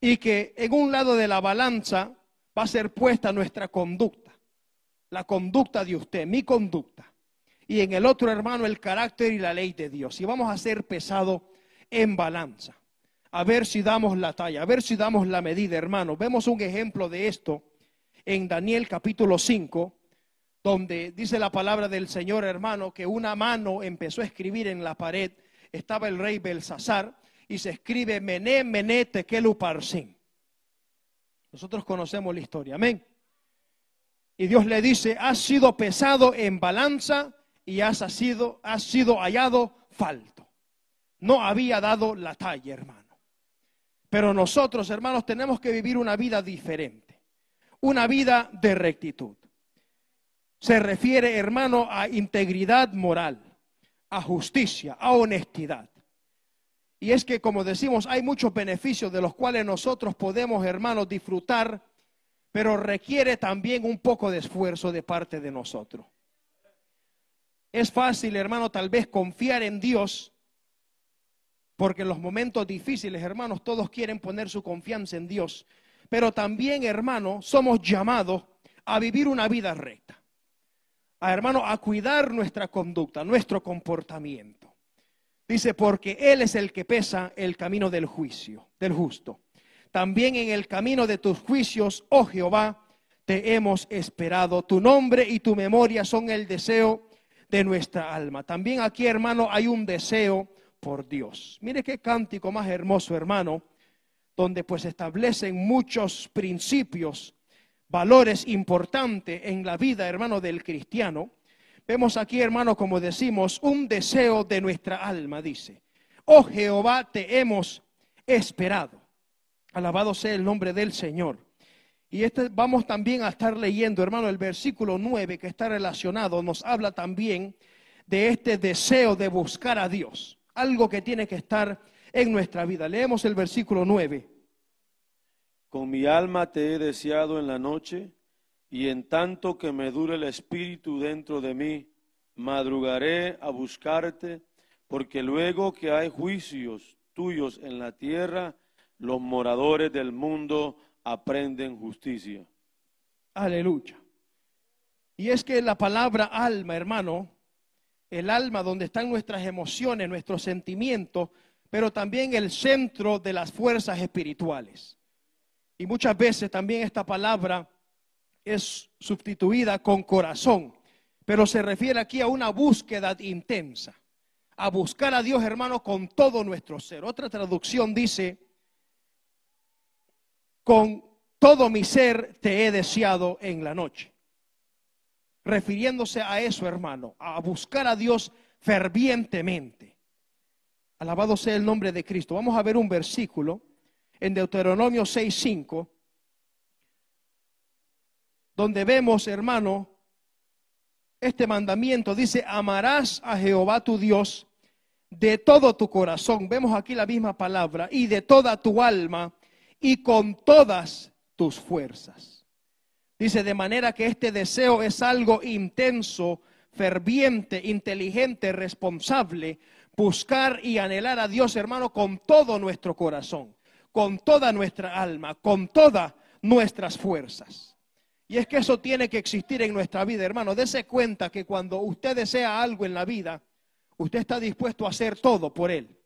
y que en un lado de la balanza va a ser puesta nuestra conducta. La conducta de usted, mi conducta. Y en el otro, hermano, el carácter y la ley de Dios. Y vamos a ser pesados en balanza. A ver si damos la talla, a ver si damos la medida, hermano. Vemos un ejemplo de esto en Daniel capítulo 5, donde dice la palabra del Señor, hermano, que una mano empezó a escribir en la pared, estaba el rey Belsasar, y se escribe Mené, Mené, Tekelu. Nosotros conocemos la historia, amén. Y Dios le dice, has sido pesado en balanza y has sido, has sido hallado falto. No había dado la talla, hermano. Pero nosotros, hermanos, tenemos que vivir una vida diferente, una vida de rectitud se refiere, hermano, a integridad moral, a justicia, a honestidad. Y es que, como decimos, hay muchos beneficios de los cuales nosotros podemos, hermanos, disfrutar, pero requiere también un poco de esfuerzo de parte de nosotros. Es fácil, hermano, tal vez confiar en Dios, porque en los momentos difíciles, hermanos, todos quieren poner su confianza en Dios. Pero también, hermano, somos llamados a vivir una vida recta a hermano, a cuidar nuestra conducta, nuestro comportamiento. Dice, porque Él es el que pesa el camino del juicio, del justo. También en el camino de tus juicios, oh Jehová, te hemos esperado. Tu nombre y tu memoria son el deseo de nuestra alma. También aquí, hermano, hay un deseo por Dios. Mire qué cántico más hermoso, hermano, donde pues establecen muchos principios valores importantes en la vida, hermano, del cristiano, vemos aquí, hermano, como decimos, un deseo de nuestra alma, dice, oh Jehová, te hemos esperado. Alabado sea el nombre del Señor. Y este, vamos también a estar leyendo, hermano, el versículo 9 que está relacionado, nos habla también de este deseo de buscar a Dios, algo que tiene que estar en nuestra vida. Leemos el versículo 9. Con mi alma te he deseado en la noche, y en tanto que me dure el espíritu dentro de mí, madrugaré a buscarte, porque luego que hay juicios tuyos en la tierra, los moradores del mundo aprenden justicia. Aleluya. Y es que la palabra alma, hermano, el alma donde están nuestras emociones, nuestros sentimientos, pero también el centro de las fuerzas espirituales. Y muchas veces también esta palabra es sustituida con corazón, pero se refiere aquí a una búsqueda intensa, a buscar a Dios hermano con todo nuestro ser. Otra traducción dice, con todo mi ser te he deseado en la noche. Refiriéndose a eso, hermano, a buscar a Dios fervientemente. Alabado sea el nombre de Cristo. Vamos a ver un versículo en Deuteronomio 6:5, donde vemos, hermano, este mandamiento dice, amarás a Jehová tu Dios de todo tu corazón. Vemos aquí la misma palabra, y de toda tu alma y con todas tus fuerzas. Dice, de manera que este deseo es algo intenso, ferviente, inteligente, responsable, buscar y anhelar a Dios, hermano, con todo nuestro corazón, con toda nuestra alma, con todas nuestras fuerzas. Y es que eso tiene que existir en nuestra vida, hermano. Dese cuenta que cuando usted desea algo en la vida, usted está dispuesto a hacer todo por él.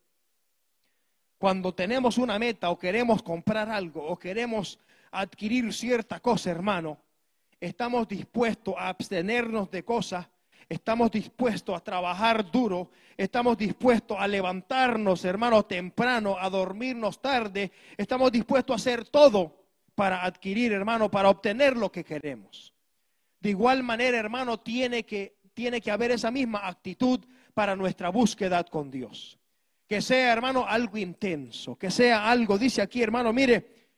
Cuando tenemos una meta o queremos comprar algo o queremos adquirir cierta cosa, hermano, estamos dispuestos a abstenernos de cosas, estamos dispuestos a trabajar duro, estamos dispuestos a levantarnos, hermano, temprano, a dormirnos tarde, estamos dispuestos a hacer todo para adquirir, hermano, para obtener lo que queremos. De igual manera, hermano, tiene que, tiene que haber esa misma actitud para nuestra búsqueda con Dios. Que sea, hermano, algo intenso, que sea algo, dice aquí, hermano, mire,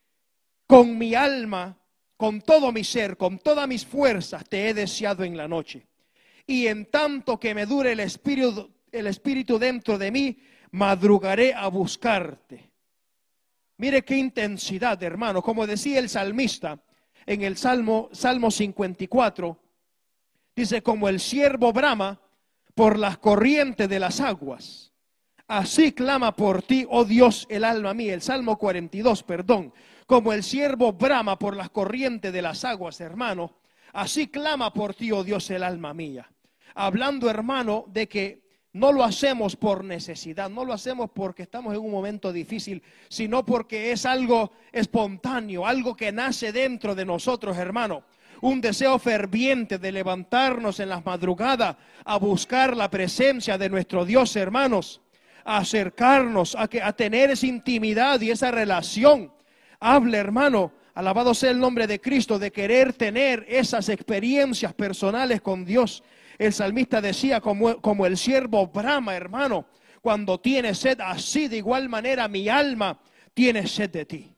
con mi alma, con todo mi ser, con todas mis fuerzas te he deseado en la noche. Y en tanto que me dure el espíritu, el espíritu dentro de mí, madrugaré a buscarte. Mire qué intensidad, hermano. Como decía el salmista en el Salmo, Salmo 54, dice, como el siervo brama por las corrientes de las aguas. Así clama por ti, oh Dios, el alma mía. El Salmo 42, perdón. Como el siervo brama por las corrientes de las aguas, hermano. Así clama por ti, oh Dios, el alma mía. Hablando, hermano, de que no lo hacemos por necesidad, no lo hacemos porque estamos en un momento difícil, sino porque es algo espontáneo, algo que nace dentro de nosotros, hermano. Un deseo ferviente de levantarnos en las madrugadas a buscar la presencia de nuestro Dios, hermanos, a acercarnos, a, que, a tener esa intimidad y esa relación. Hable, hermano, alabado sea el nombre de Cristo, de querer tener esas experiencias personales con Dios el salmista decía como, como el siervo brama, hermano, cuando tiene sed, así de igual manera mi alma tiene sed de ti.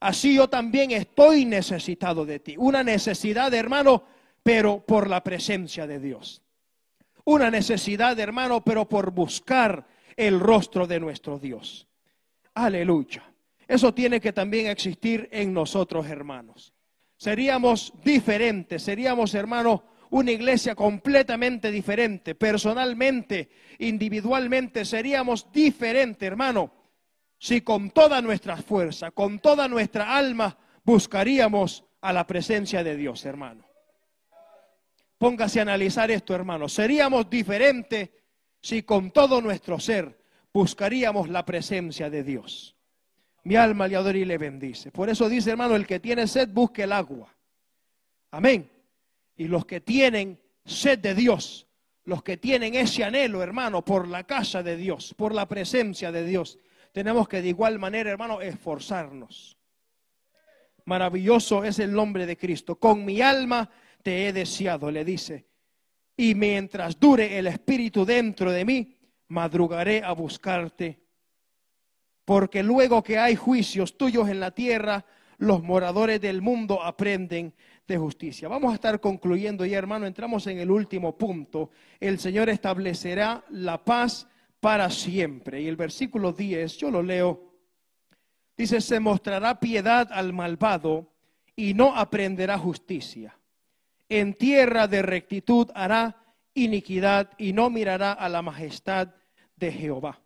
Así yo también estoy necesitado de ti. Una necesidad, hermano, pero por la presencia de Dios. Una necesidad, hermano, pero por buscar el rostro de nuestro Dios. Aleluya. Eso tiene que también existir en nosotros, hermanos. Seríamos diferentes, seríamos, hermanos, una iglesia completamente diferente, personalmente, individualmente, seríamos diferentes, hermano, si con toda nuestra fuerza, con toda nuestra alma, buscaríamos a la presencia de Dios, hermano. Póngase a analizar esto, hermano. Seríamos diferentes si con todo nuestro ser buscaríamos la presencia de Dios. Mi alma le adora y le bendice. Por eso dice, hermano, el que tiene sed, busque el agua. Amén. Y los que tienen sed de Dios, los que tienen ese anhelo, hermano, por la casa de Dios, por la presencia de Dios, tenemos que de igual manera, hermano, esforzarnos. Maravilloso es el nombre de Cristo. Con mi alma te he deseado, le dice. Y mientras dure el Espíritu dentro de mí, madrugaré a buscarte. Porque luego que hay juicios tuyos en la tierra, los moradores del mundo aprenden de justicia. Vamos a estar concluyendo y hermano, entramos en el último punto. El Señor establecerá la paz para siempre. Y el versículo 10, yo lo leo, dice, se mostrará piedad al malvado y no aprenderá justicia. En tierra de rectitud hará iniquidad y no mirará a la majestad de Jehová.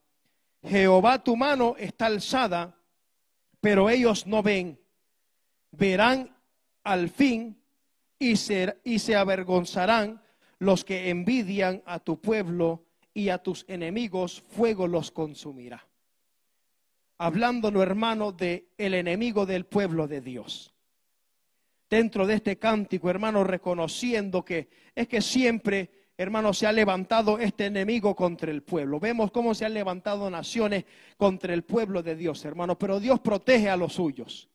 Jehová tu mano está alzada, pero ellos no ven. Verán al fin y y se avergonzarán los que envidian a tu pueblo y a tus enemigos, fuego los consumirá. Hablándonos, hermano, de el enemigo del pueblo de Dios. Dentro de este cántico, hermano, reconociendo que es que siempre, hermano, se ha levantado este enemigo contra el pueblo. Vemos cómo se han levantado naciones contra el pueblo de Dios, hermano, pero Dios protege a los suyos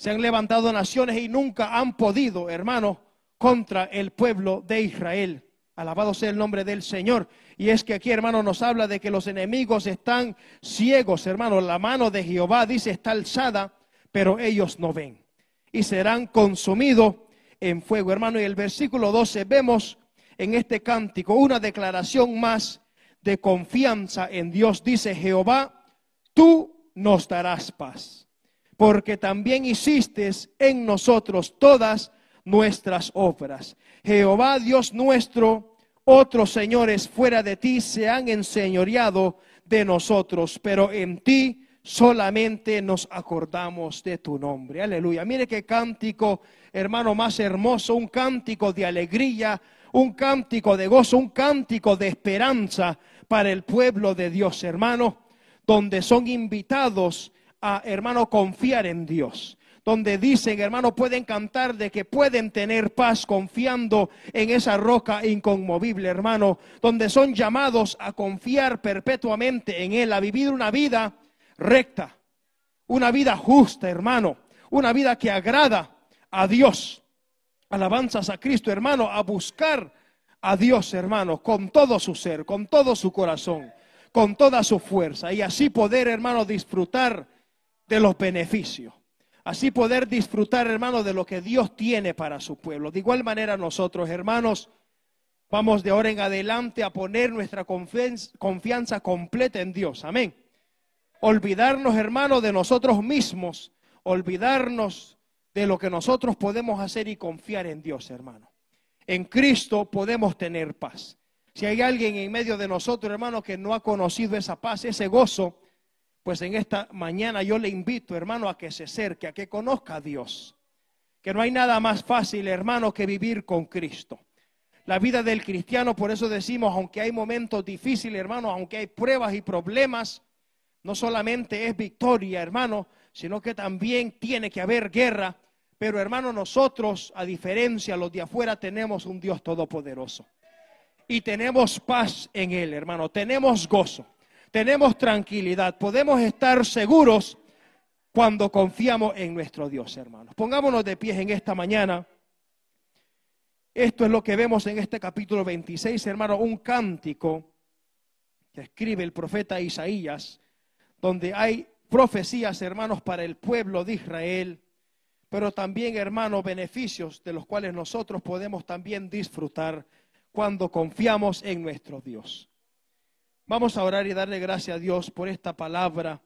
se han levantado naciones y nunca han podido, hermano, contra el pueblo de Israel. Alabado sea el nombre del Señor. Y es que aquí, hermano, nos habla de que los enemigos están ciegos, hermano. La mano de Jehová dice está alzada, pero ellos no ven. Y serán consumidos en fuego, hermano. Y el versículo 12 vemos en este cántico una declaración más de confianza en Dios. Dice Jehová, tú nos darás paz porque también hiciste en nosotros todas nuestras obras. Jehová Dios nuestro, otros señores fuera de ti se han enseñoreado de nosotros, pero en ti solamente nos acordamos de tu nombre. Aleluya. Mire qué cántico, hermano, más hermoso, un cántico de alegría, un cántico de gozo, un cántico de esperanza para el pueblo de Dios, hermano, donde son invitados a, hermano, confiar en Dios. Donde dicen, hermano, pueden cantar de que pueden tener paz confiando en esa roca inconmovible, hermano, donde son llamados a confiar perpetuamente en Él, a vivir una vida recta, una vida justa, hermano, una vida que agrada a Dios. Alabanzas a Cristo, hermano, a buscar a Dios, hermano, con todo su ser, con todo su corazón, con toda su fuerza, y así poder, hermano, disfrutar de los beneficios. Así poder disfrutar, hermano, de lo que Dios tiene para su pueblo. De igual manera nosotros, hermanos, vamos de ahora en adelante a poner nuestra confianza completa en Dios. Amén. Olvidarnos, hermano, de nosotros mismos. Olvidarnos de lo que nosotros podemos hacer y confiar en Dios, hermano. En Cristo podemos tener paz. Si hay alguien en medio de nosotros, hermano, que no ha conocido esa paz, ese gozo, pues en esta mañana yo le invito, hermano, a que se acerque, a que conozca a Dios. Que no hay nada más fácil, hermano, que vivir con Cristo. La vida del cristiano, por eso decimos, aunque hay momentos difíciles, hermano, aunque hay pruebas y problemas, no solamente es victoria, hermano, sino que también tiene que haber guerra. Pero, hermano, nosotros, a diferencia de los de afuera, tenemos un Dios todopoderoso. Y tenemos paz en Él, hermano. Tenemos gozo tenemos tranquilidad, podemos estar seguros cuando confiamos en nuestro Dios, hermanos. Pongámonos de pies en esta mañana. Esto es lo que vemos en este capítulo 26, hermano, un cántico que escribe el profeta Isaías, donde hay profecías, hermanos, para el pueblo de Israel, pero también, hermanos, beneficios de los cuales nosotros podemos también disfrutar cuando confiamos en nuestro Dios. Vamos a orar y darle gracias a Dios por esta palabra.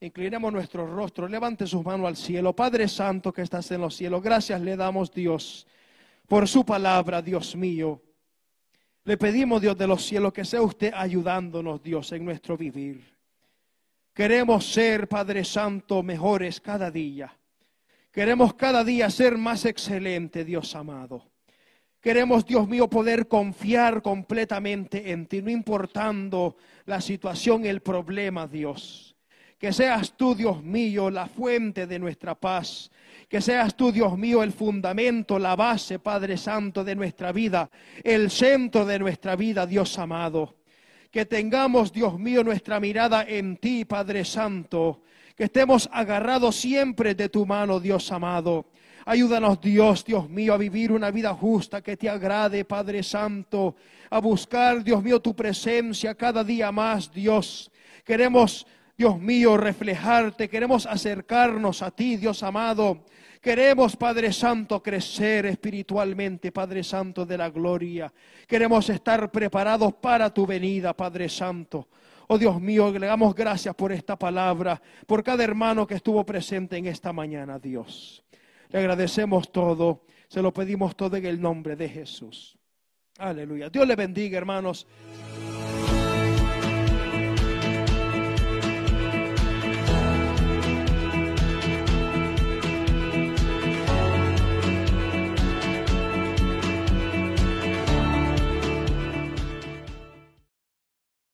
Inclinemos nuestro rostro, levante sus manos al cielo. Padre Santo que estás en los cielos, gracias le damos Dios por su palabra, Dios mío. Le pedimos, Dios de los cielos, que sea usted ayudándonos, Dios, en nuestro vivir. Queremos ser, Padre Santo, mejores cada día. Queremos cada día ser más excelente, Dios amado. Queremos, Dios mío, poder confiar completamente en ti, no importando la situación, el problema, Dios. Que seas tú, Dios mío, la fuente de nuestra paz. Que seas tú, Dios mío, el fundamento, la base, Padre Santo, de nuestra vida, el centro de nuestra vida, Dios amado. Que tengamos, Dios mío, nuestra mirada en ti, Padre Santo. Que estemos agarrados siempre de tu mano, Dios amado Ayúdanos Dios, Dios mío, a vivir una vida justa que te agrade, Padre Santo, a buscar, Dios mío, tu presencia cada día más, Dios. Queremos, Dios mío, reflejarte, queremos acercarnos a ti, Dios amado. Queremos, Padre Santo, crecer espiritualmente, Padre Santo de la gloria. Queremos estar preparados para tu venida, Padre Santo. Oh Dios mío, le damos gracias por esta palabra, por cada hermano que estuvo presente en esta mañana, Dios. Le agradecemos todo, se lo pedimos todo en el nombre de Jesús. Aleluya. Dios le bendiga, hermanos.